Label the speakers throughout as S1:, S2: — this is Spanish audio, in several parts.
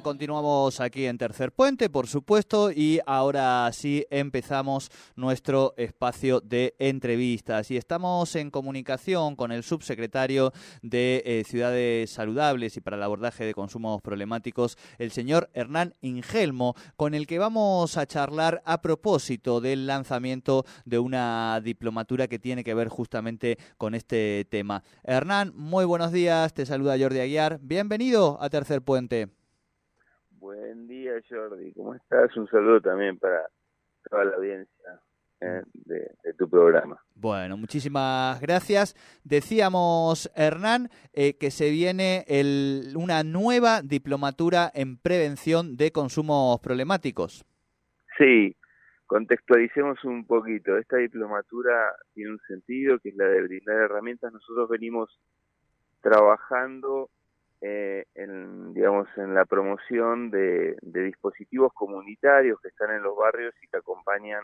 S1: Continuamos aquí en Tercer Puente, por supuesto, y ahora sí empezamos nuestro espacio de entrevistas. Y estamos en comunicación con el subsecretario de eh, Ciudades Saludables y para el abordaje de consumos problemáticos, el señor Hernán Ingelmo, con el que vamos a charlar a propósito del lanzamiento de una diplomatura que tiene que ver justamente con este tema. Hernán, muy buenos días, te saluda Jordi Aguiar, bienvenido a Tercer Puente.
S2: Buen día, Jordi. ¿Cómo estás? Un saludo también para toda la audiencia eh, de, tu programa.
S1: Bueno, muchísimas gracias. Decíamos, Hernán, eh, que se viene el, una nueva diplomatura en prevención de consumos problemáticos.
S2: Sí, contextualicemos un poquito. Esta diplomatura tiene un sentido que es la de brindar herramientas. Nosotros venimos trabajando eh, en, digamos, en la promoción de, dispositivos comunitarios que están en los barrios y que acompañan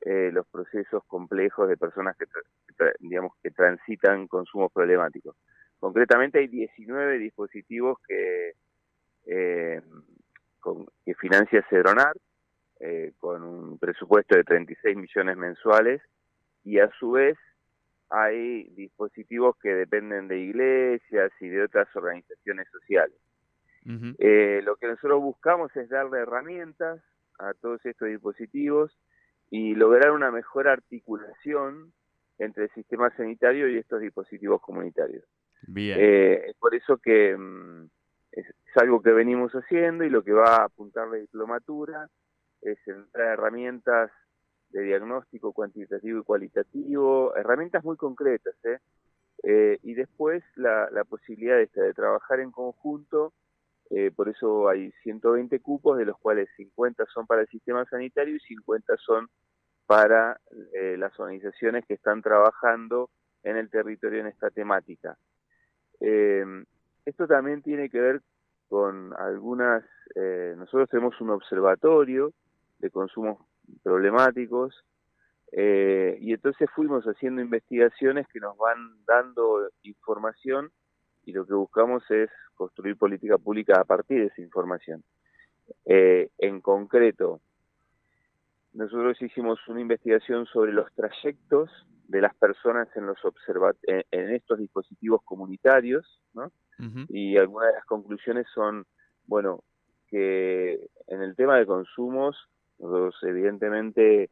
S2: eh, los procesos complejos de personas que, digamos, que transitan consumos problemáticos. Concretamente hay 19 dispositivos que, eh, que financia Cedronar eh, con un presupuesto de 36 millones mensuales y a su vez hay dispositivos que dependen de iglesias y de otras organizaciones sociales. Eh, lo que nosotros buscamos es darle herramientas a todos estos dispositivos y lograr una mejor articulación entre el sistema sanitario y estos dispositivos comunitarios.
S1: Bien.
S2: Eh, es por eso que mm, es, algo que venimos haciendo y lo que va a apuntar la diplomatura es entrar herramientas de diagnóstico cuantitativo y cualitativo, herramientas muy concretas, ¿eh? eh y después la, la posibilidad esta de trabajar en conjunto, eh, por eso hay 120 cupos, de los cuales 50 son para el sistema sanitario y 50 son para eh, las organizaciones que están trabajando en el territorio en esta temática. esto también tiene que ver con algunas, nosotros tenemos un observatorio de consumos problemáticos, eh, y entonces fuimos haciendo investigaciones que nos van dando información y lo que buscamos es construir política pública a partir de esa información. Eh, en concreto, nosotros hicimos una investigación sobre los trayectos de las personas en los en, estos dispositivos comunitarios, ¿no? Y algunas de las conclusiones son, bueno, que en el tema de consumos nosotros evidentemente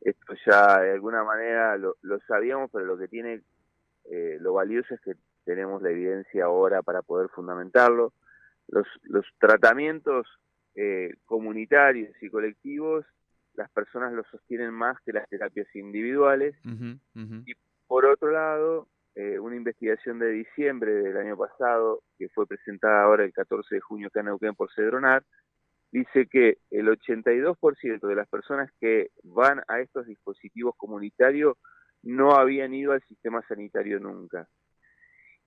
S2: esto ya de alguna manera lo, sabíamos, pero lo que tiene, eh, lo valioso es que tenemos la evidencia ahora para poder fundamentarlo. Los, los tratamientos eh, comunitarios y colectivos, las personas los sostienen más que las terapias individuales. Y por otro lado, eh, una investigación de diciembre del año pasado, que fue presentada ahora el 14 de junio acá en Neuquén por Cedronar, dice que el 82% de las personas que van a estos dispositivos comunitarios no habían ido al sistema sanitario nunca.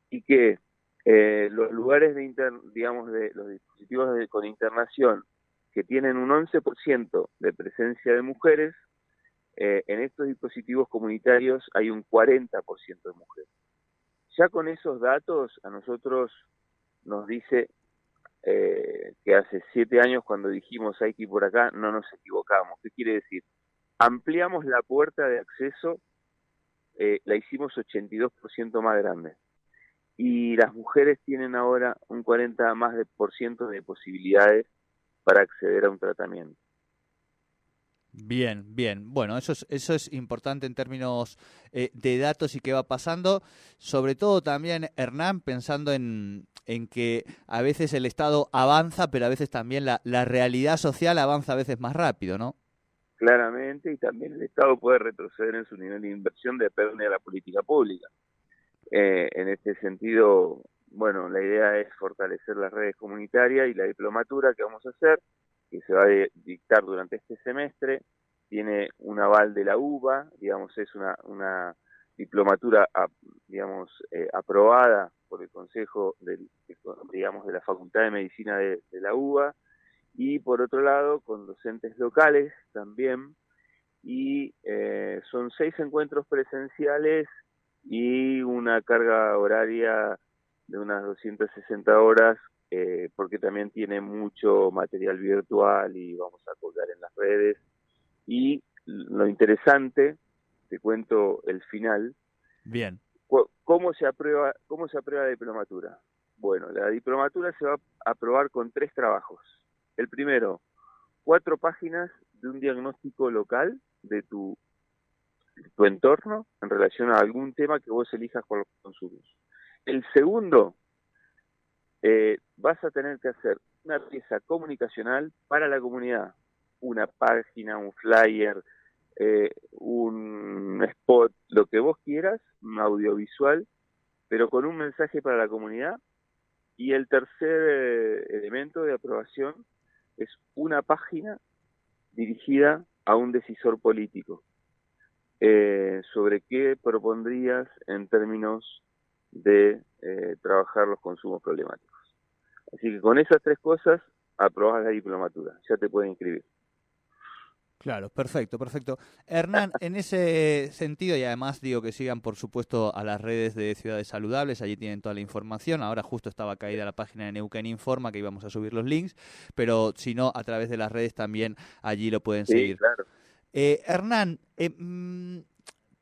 S2: Y que eh, los lugares de digamos de los dispositivos con internación que tienen un 11% de presencia de mujeres eh, en estos dispositivos comunitarios hay un 40% de mujeres. Ya con esos datos a nosotros nos dice eh, que hace siete años cuando dijimos hay que ir por acá, no nos equivocamos. ¿Qué quiere decir? Ampliamos la puerta de acceso, eh, la hicimos 82% más grande. Y las mujeres tienen ahora un 40 más de por ciento de posibilidades para acceder a un tratamiento.
S1: Bien, bien. Bueno, eso es, eso es importante en términos eh, de datos y qué va pasando. Sobre todo también, Hernán, pensando en, en que a veces el Estado avanza, pero a veces también la, la realidad social avanza a veces más rápido, ¿no?
S2: Claramente, y también el Estado puede retroceder en su nivel de inversión depende de la política pública. Eh, en este sentido, bueno, la idea es fortalecer las redes comunitarias y la diplomatura que vamos a hacer que se va a dictar durante este semestre, tiene un aval de la UBA, digamos, es una, una diplomatura, digamos, eh, aprobada por el Consejo digamos, de la Facultad de Medicina de, la UBA, y por otro lado, con docentes locales también, y eh, son seis encuentros presenciales y una carga horaria de unas 260 horas, eh, porque también tiene mucho material virtual y vamos a colgar en las redes. Y lo interesante, te cuento el final.
S1: Bien.
S2: ¿Cómo se aprueba, cómo se aprueba la diplomatura? Bueno, la diplomatura se va a aprobar con tres trabajos. El primero, cuatro páginas de un diagnóstico local de tu, tu entorno en relación a algún tema que vos elijas con los consumos. El segundo, eh, vas a tener que hacer una pieza comunicacional para la comunidad, una página, un flyer, eh, un spot, lo que vos quieras, un audiovisual, pero con un mensaje para la comunidad. Y el tercer eh, elemento de aprobación es una página dirigida a un decisor político sobre qué propondrías en términos de eh, trabajar los consumos problemáticos. Así que con esas tres cosas aprobas la diplomatura, ya te pueden inscribir.
S1: Claro, perfecto, perfecto. Hernán, en ese sentido, y además digo que sigan, por supuesto, a las redes de Ciudades Saludables, allí tienen toda la información. Ahora justo estaba caída la página de Neuquén Informa, que íbamos a subir los links, pero si no, a través de las redes también allí lo pueden seguir.
S2: Claro.
S1: Eh, Hernán, eh, mm,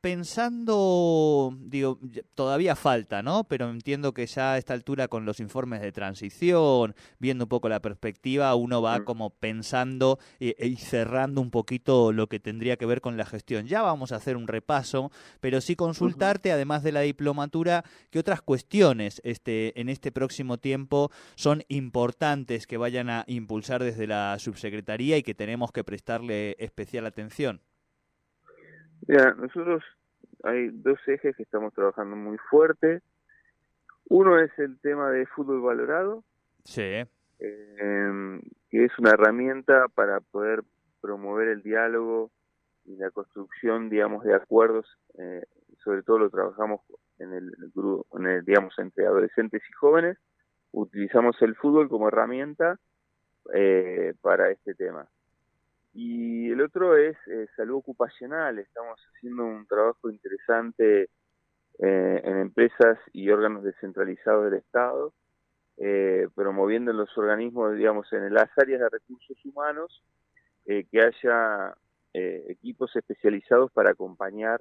S1: pensando, digo, todavía falta, ¿no? Pero entiendo que ya a esta altura con los informes de transición, viendo un poco la perspectiva, uno va mm. como pensando y, cerrando un poquito lo que tendría que ver con la gestión. Ya vamos a hacer un repaso, pero sí consultarte, además de la diplomatura, qué otras cuestiones este, en este próximo tiempo son importantes que vayan a impulsar desde la subsecretaría y que tenemos que prestarle especial atención.
S2: Mira, nosotros hay dos ejes que estamos trabajando muy fuerte. Uno es el tema de fútbol valorado,
S1: sí.
S2: eh, que es una herramienta para poder promover el diálogo y la construcción, digamos, de acuerdos. Eh, sobre todo lo trabajamos en el, grupo, en el, digamos, entre adolescentes y jóvenes. Utilizamos el fútbol como herramienta eh, para este tema. Y el otro es eh, salud ocupacional. Estamos haciendo un trabajo interesante eh, en empresas y órganos descentralizados del Estado, eh, promoviendo en los organismos, digamos, en las áreas de recursos humanos, que haya equipos especializados para acompañar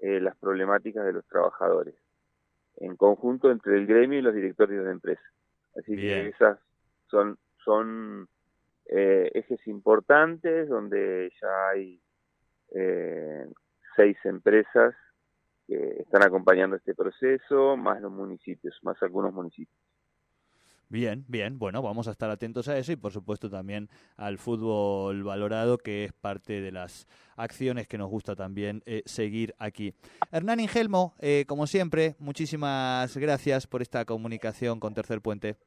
S2: las problemáticas de los trabajadores, en conjunto entre el gremio y los directorios de empresas. Así que esas son, son eh, ejes importantes donde ya hay eh, seis empresas que están acompañando este proceso, más los municipios, más algunos municipios.
S1: Bien, bien. Bueno, vamos a estar atentos a eso y por supuesto también al fútbol valorado, que es parte de las acciones que nos gusta también eh, seguir aquí. Hernán Ingelmo, como siempre, muchísimas gracias por esta comunicación con Tercer Puente.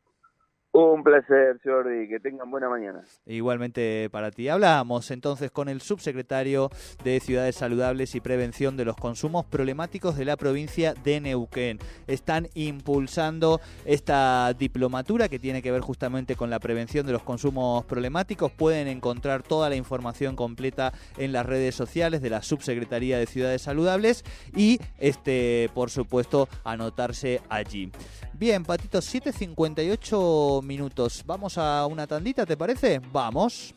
S2: Un placer, Jordi, que tengan buena mañana.
S1: Igualmente para ti. Hablamos entonces con el subsecretario de Ciudades Saludables y Prevención de los Consumos Problemáticos de la provincia de Neuquén. Están impulsando esta diplomatura que tiene que ver justamente con la prevención de los consumos problemáticos. Pueden encontrar toda la información completa en las redes sociales de la Subsecretaría de Ciudades Saludables y, este, por supuesto, anotarse allí. Bien, Patito, 7.58 minutos. Vamos a una tandita, ¿te parece? Vamos.